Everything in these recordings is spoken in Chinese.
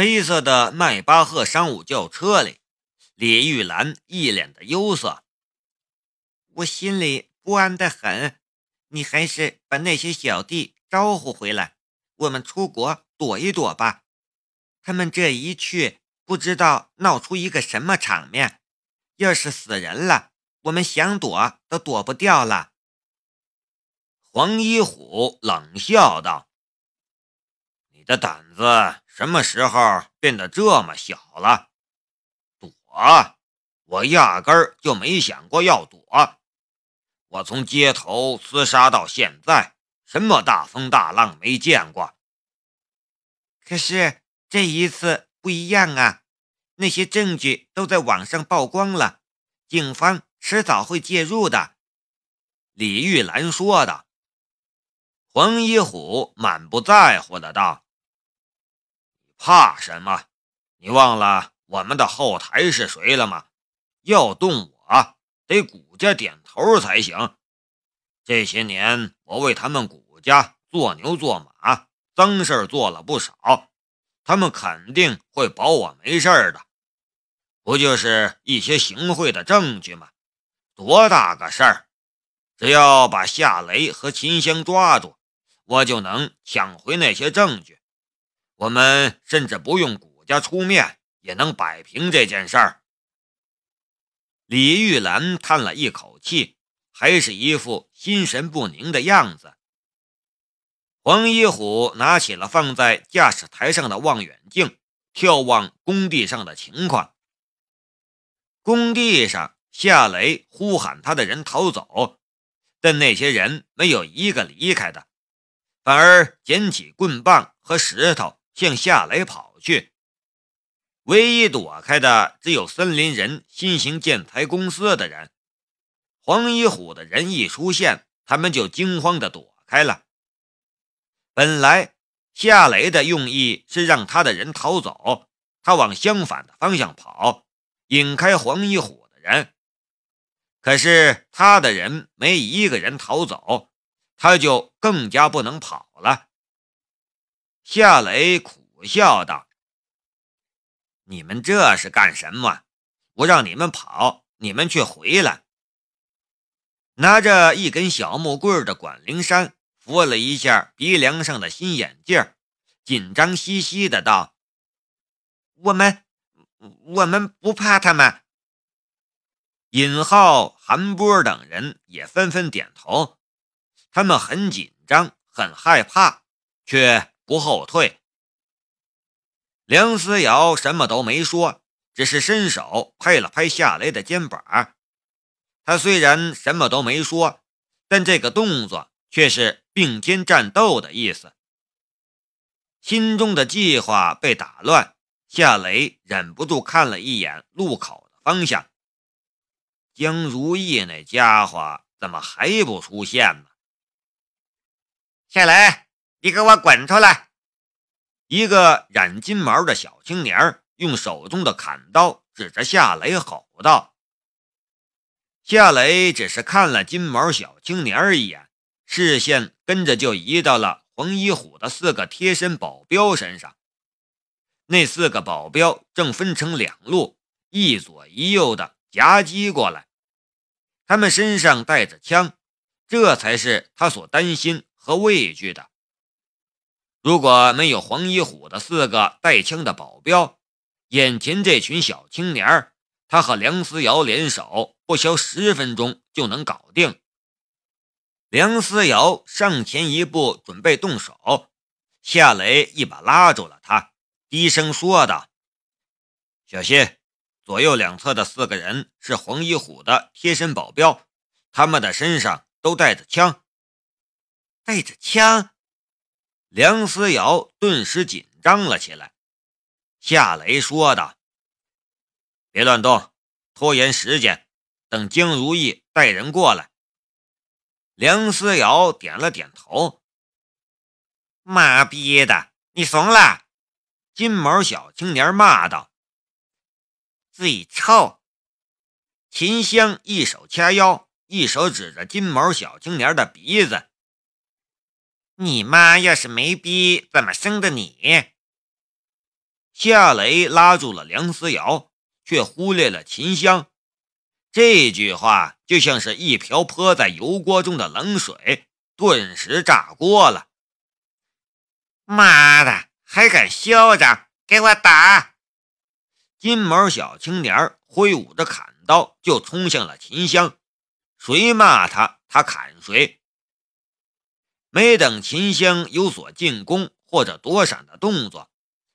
黑色的迈巴赫商务轿车里，李玉兰一脸的忧色。我心里不安的很，你还是把那些小弟招呼回来，我们出国躲一躲吧。他们这一去，不知道闹出一个什么场面。要是死人了，我们想躲都躲不掉了。黄一虎冷笑道：“你的胆子什么时候变得这么小了？躲？我压根儿就没想过要躲。我从街头厮杀到现在，什么大风大浪没见过。可是这一次不一样啊！那些证据都在网上曝光了，警方迟早会介入的。”李玉兰说的。黄一虎满不在乎的道：“怕什么？你忘了我们的后台是谁了吗？要动我，得谷家点头才行。这些年我为他们谷家做牛做马，脏事做了不少，他们肯定会保我没事的。不就是一些行贿的证据吗？多大个事儿？只要把夏雷和秦香抓住。”我就能抢回那些证据，我们甚至不用谷家出面也能摆平这件事儿。李玉兰叹了一口气，还是一副心神不宁的样子。黄一虎拿起了放在驾驶台上的望远镜，眺望工地上的情况。工地上，夏雷呼喊他的人逃走，但那些人没有一个离开的。反而捡起棍棒和石头向夏雷跑去，唯一躲开的只有森林人新型建材公司的人。黄一虎的人一出现，他们就惊慌地躲开了。本来夏雷的用意是让他的人逃走，他往相反的方向跑，引开黄一虎的人。可是他的人没一个人逃走。他就更加不能跑了。夏雷苦笑道：“你们这是干什么？我让你们跑，你们却回来。”拿着一根小木棍的管灵山扶了一下鼻梁上的新眼镜，紧张兮兮的道：“我们，我们不怕他们。”尹浩、韩波等人也纷纷点头。他们很紧张，很害怕，却不后退。梁思瑶什么都没说，只是伸手拍了拍夏雷的肩膀。他虽然什么都没说，但这个动作却是并肩战斗的意思。心中的计划被打乱，夏雷忍不住看了一眼路口的方向。江如意那家伙怎么还不出现呢？夏雷，你给我滚出来！一个染金毛的小青年用手中的砍刀指着夏雷吼道：“夏雷只是看了金毛小青年一眼，视线跟着就移到了黄一虎的四个贴身保镖身上。那四个保镖正分成两路，一左一右的夹击过来，他们身上带着枪，这才是他所担心。”和畏惧的。如果没有黄一虎的四个带枪的保镖，眼前这群小青年他和梁思瑶联手，不消十分钟就能搞定。梁思瑶上前一步，准备动手，夏雷一把拉住了他，低声说道：“小心，左右两侧的四个人是黄一虎的贴身保镖，他们的身上都带着枪。”带着枪，梁思瑶顿时紧张了起来。夏雷说道：“别乱动，拖延时间，等江如意带人过来。”梁思瑶点了点头。妈逼的，你怂了！金毛小青年骂道：“嘴臭！”秦香一手掐腰，一手指着金毛小青年的鼻子。你妈要是没逼，怎么生的你？夏雷拉住了梁思瑶，却忽略了秦香。这句话就像是一瓢泼在油锅中的冷水，顿时炸锅了。妈的，还敢嚣张！给我打！金毛小青年挥舞着砍刀就冲向了秦香，谁骂他，他砍谁。没等秦香有所进攻或者躲闪的动作，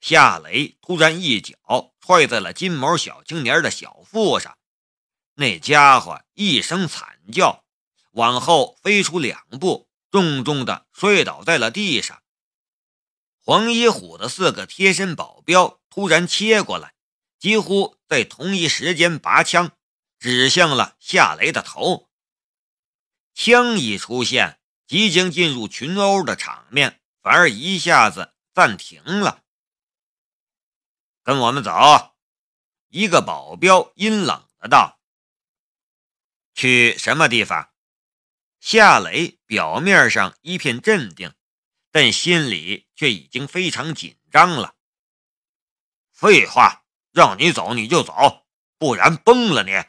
夏雷突然一脚踹在了金毛小青年的小腹上。那家伙一声惨叫，往后飞出两步，重重的摔倒在了地上。黄一虎的四个贴身保镖突然切过来，几乎在同一时间拔枪，指向了夏雷的头。枪一出现，即将进入群殴的场面反而一下子暂停了。跟我们走，一个保镖阴冷的道。去什么地方？夏雷表面上一片镇定，但心里却已经非常紧张了。废话，让你走你就走，不然崩了你！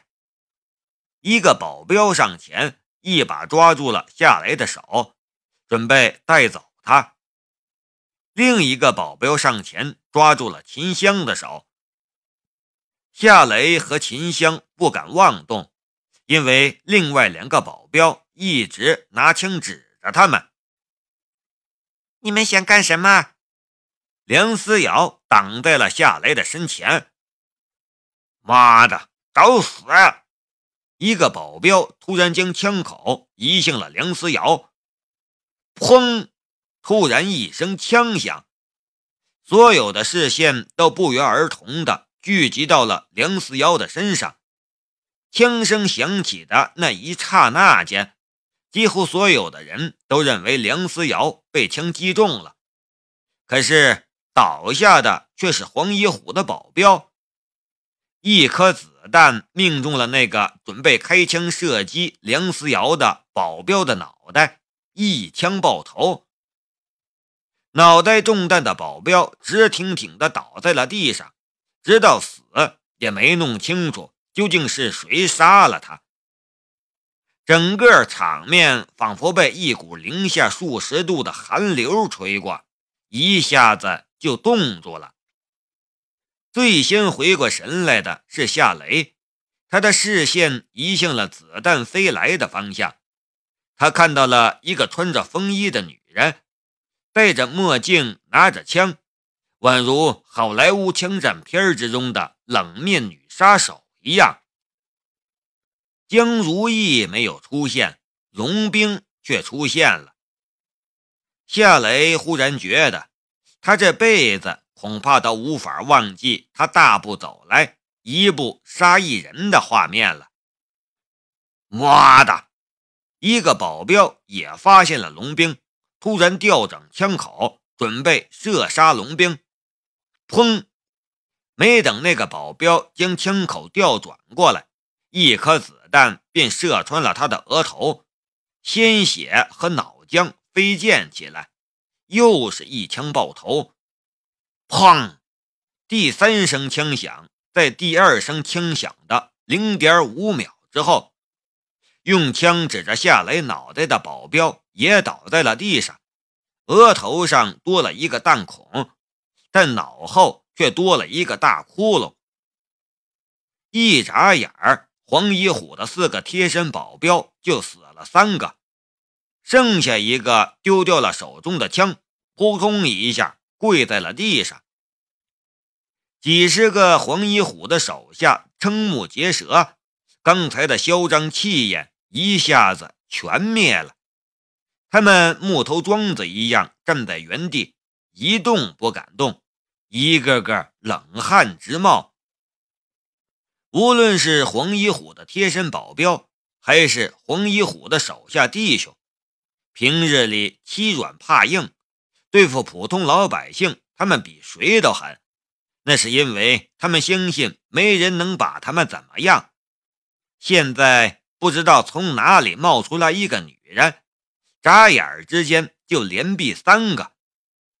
一个保镖上前，一把抓住了夏雷的手，准备带走他。另一个保镖上前抓住了秦香的手。夏雷和秦香不敢妄动。因为另外两个保镖一直拿枪指着他们，你们想干什么？梁思瑶挡在了夏雷的身前。妈的，找死！一个保镖突然将枪口移向了梁思瑶。砰！突然一声枪响，所有的视线都不约而同的聚集到了梁思瑶的身上。枪声响起的那一刹那间，几乎所有的人都认为梁思瑶被枪击中了。可是倒下的却是黄一虎的保镖，一颗子子弹命中了那个准备开枪射击梁思瑶的保镖的脑袋，一枪爆头。脑袋中弹的保镖直挺挺地倒在了地上，直到死也没弄清楚。究竟是谁杀了他？整个场面仿佛被一股零下数十度的寒流吹过，一下子就冻住了。最先回过神来的是夏雷，他的视线移向了子弹飞来的方向，他看到了一个穿着风衣的女人，戴着墨镜，拿着枪，宛如好莱坞枪战片之中的冷面女杀手。一样，江如意没有出现，荣兵却出现了。夏雷忽然觉得，他这辈子恐怕都无法忘记他大步走来，一步杀一人的画面了。妈的！一个保镖也发现了龙兵，突然调整枪口，准备射杀龙兵。砰！没等那个保镖将枪口调转过来，一颗子弹便射穿了他的额头，鲜血和脑浆飞溅起来，又是一枪爆头。砰！第三声枪响，在第二声枪响的零点五秒之后，用枪指着夏雷脑袋的保镖也倒在了地上，额头上多了一个弹孔，但脑后。却多了一个大窟窿。一眨眼儿，黄一虎的四个贴身保镖就死了三个，剩下一个丢掉了手中的枪，扑通一下跪在了地上。几十个黄一虎的手下瞠目结舌，刚才的嚣张气焰一下子全灭了。他们木头桩子一样站在原地，一动不敢动。一个个冷汗直冒。无论是黄一虎的贴身保镖，还是黄一虎的手下弟兄，平日里欺软怕硬，对付普通老百姓，他们比谁都狠。那是因为他们相信没人能把他们怎么样。现在不知道从哪里冒出来一个女人，眨眼之间就连毙三个，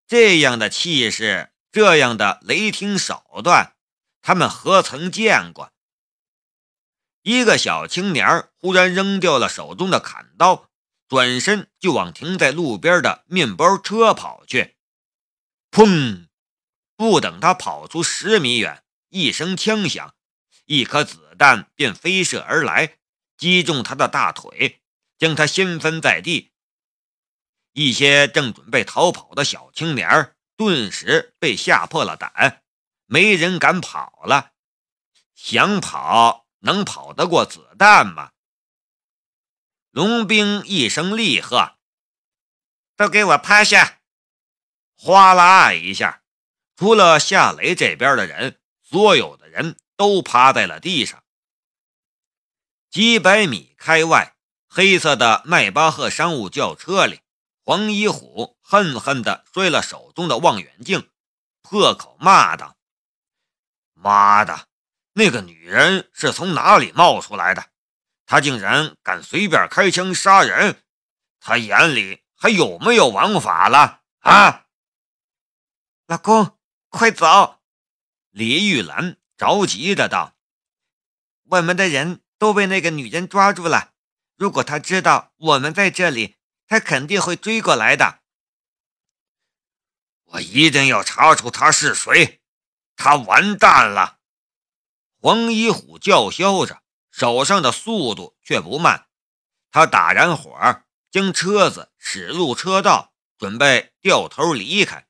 这样的气势。这样的雷霆手段，他们何曾见过？一个小青年忽然扔掉了手中的砍刀，转身就往停在路边的面包车跑去。砰！不等他跑出十米远，一声枪响，一颗子弹便飞射而来，击中他的大腿，将他掀翻在地。一些正准备逃跑的小青年顿时被吓破了胆，没人敢跑了。想跑，能跑得过子弹吗？龙兵一声厉喝：“都给我趴下！”哗啦一下，除了夏雷这边的人，所有的人都趴在了地上。几百米开外，黑色的迈巴赫商务轿车里。黄一虎恨恨地摔了手中的望远镜，破口骂道：“妈的，那个女人是从哪里冒出来的？他竟然敢随便开枪杀人！他眼里还有没有王法了啊？”老公，快走！李玉兰着急的道：“我们的人都被那个女人抓住了，如果她知道我们在这里……”她肯定会追过来的，我一定要查出他是谁，他完蛋了！黄一虎叫嚣着，手上的速度却不慢。他打燃火，将车子驶入车道，准备掉头离开。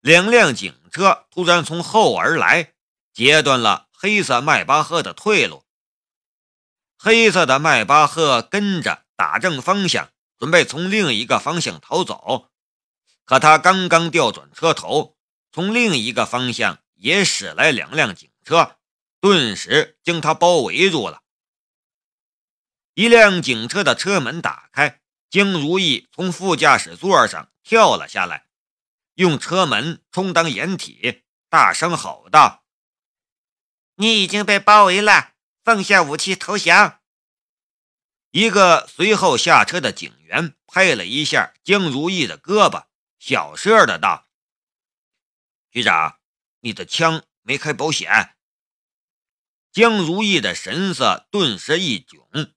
两辆警车突然从后而来，截断了黑色迈巴赫的退路。黑色的迈巴赫跟着打正方向。准备从另一个方向逃走，可他刚刚调转车头，从另一个方向也驶来两辆警车，顿时将他包围住了。一辆警车的车门打开，江如意从副驾驶座上跳了下来，用车门充当掩体，大声吼道：“你已经被包围了，放下武器投降！”一个随后下车的警员拍了一下江如意的胳膊，小声的道：“局长，你的枪没开保险。”江如意的神色顿时一窘，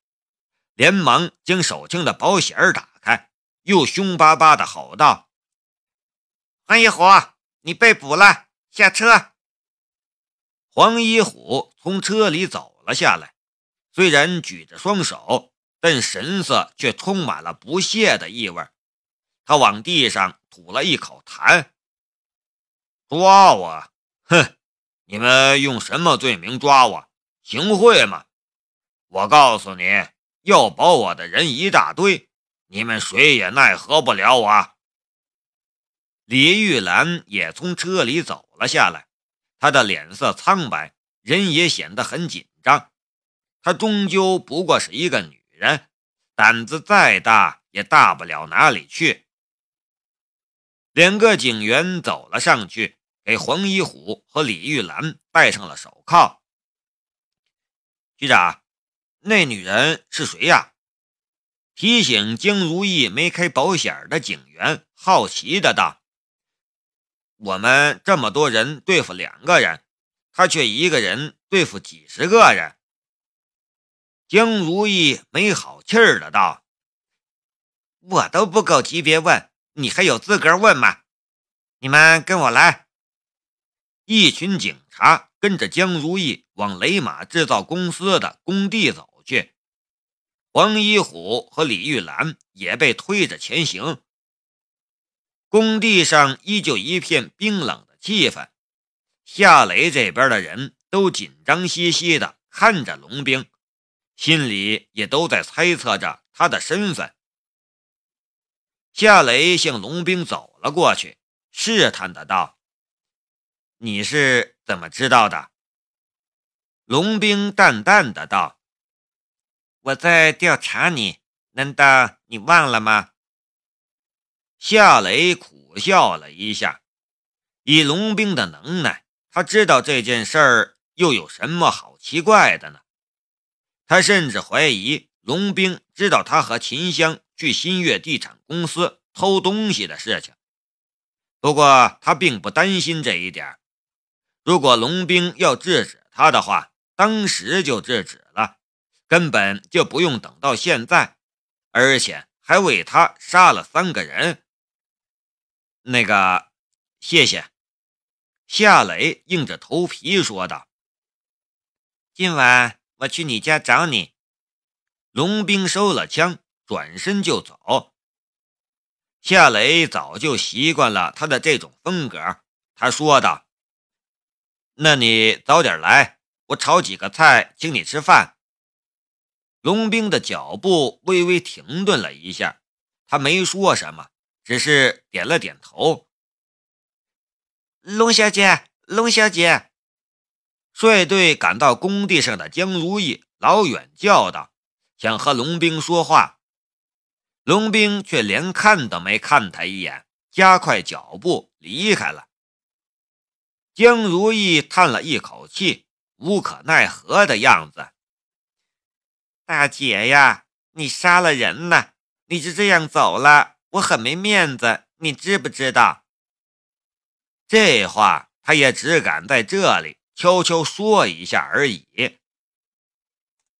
连忙将手枪的保险打开，又凶巴巴的吼道：“黄一虎，你被捕了，下车！”黄一虎从车里走了下来，虽然举着双手。但神色却充满了不屑的意味。他往地上吐了一口痰：“抓我？哼！你们用什么罪名抓我？行贿吗？我告诉你，要保我的人一大堆，你们谁也奈何不了我。”李玉兰也从车里走了下来，她的脸色苍白，人也显得很紧张。她终究不过是一个女。人胆子再大也大不了哪里去。两个警员走了上去，给黄一虎和李玉兰戴上了手铐。局长，那女人是谁呀？提醒江如意没开保险的警员好奇的道：“我们这么多人对付两个人，他却一个人对付几十个人。”江如意没好气儿的道：“我都不够级别问，你还有资格问吗？你们跟我来。”一群警察跟着江如意往雷马制造公司的工地走去，黄一虎和李玉兰也被推着前行。工地上依旧一片冰冷的气氛，夏雷这边的人都紧张兮兮的看着龙兵。心里也都在猜测着他的身份。夏雷向龙兵走了过去，试探的道：“你是怎么知道的？”龙兵淡淡的道：“我在调查你，难道你忘了吗？”夏雷苦笑了一下，以龙兵的能耐，他知道这件事儿又有什么好奇怪的呢？他甚至怀疑龙兵知道他和秦香去新月地产公司偷东西的事情，不过他并不担心这一点。如果龙兵要制止他的话，当时就制止了，根本就不用等到现在，而且还为他杀了三个人。那个，谢谢。夏磊硬着头皮说道：“今晚我去你家找你。”龙兵收了枪，转身就走。夏磊早就习惯了他的这种风格，他说道：“那你早点来，我炒几个菜请你吃饭。”龙兵的脚步微微停顿了一下，他没说什么，只是点了点头。龙小姐，龙小姐，率队赶到工地上的江如意老远叫道，想和龙兵说话。龙兵却连看都没看他一眼，加快脚步离开了。江如意叹了一口气，无可奈何的样子。大姐呀，你杀了人呢，你就这样走了，我很没面子，你知不知道？这话他也只敢在这里悄悄说一下而已。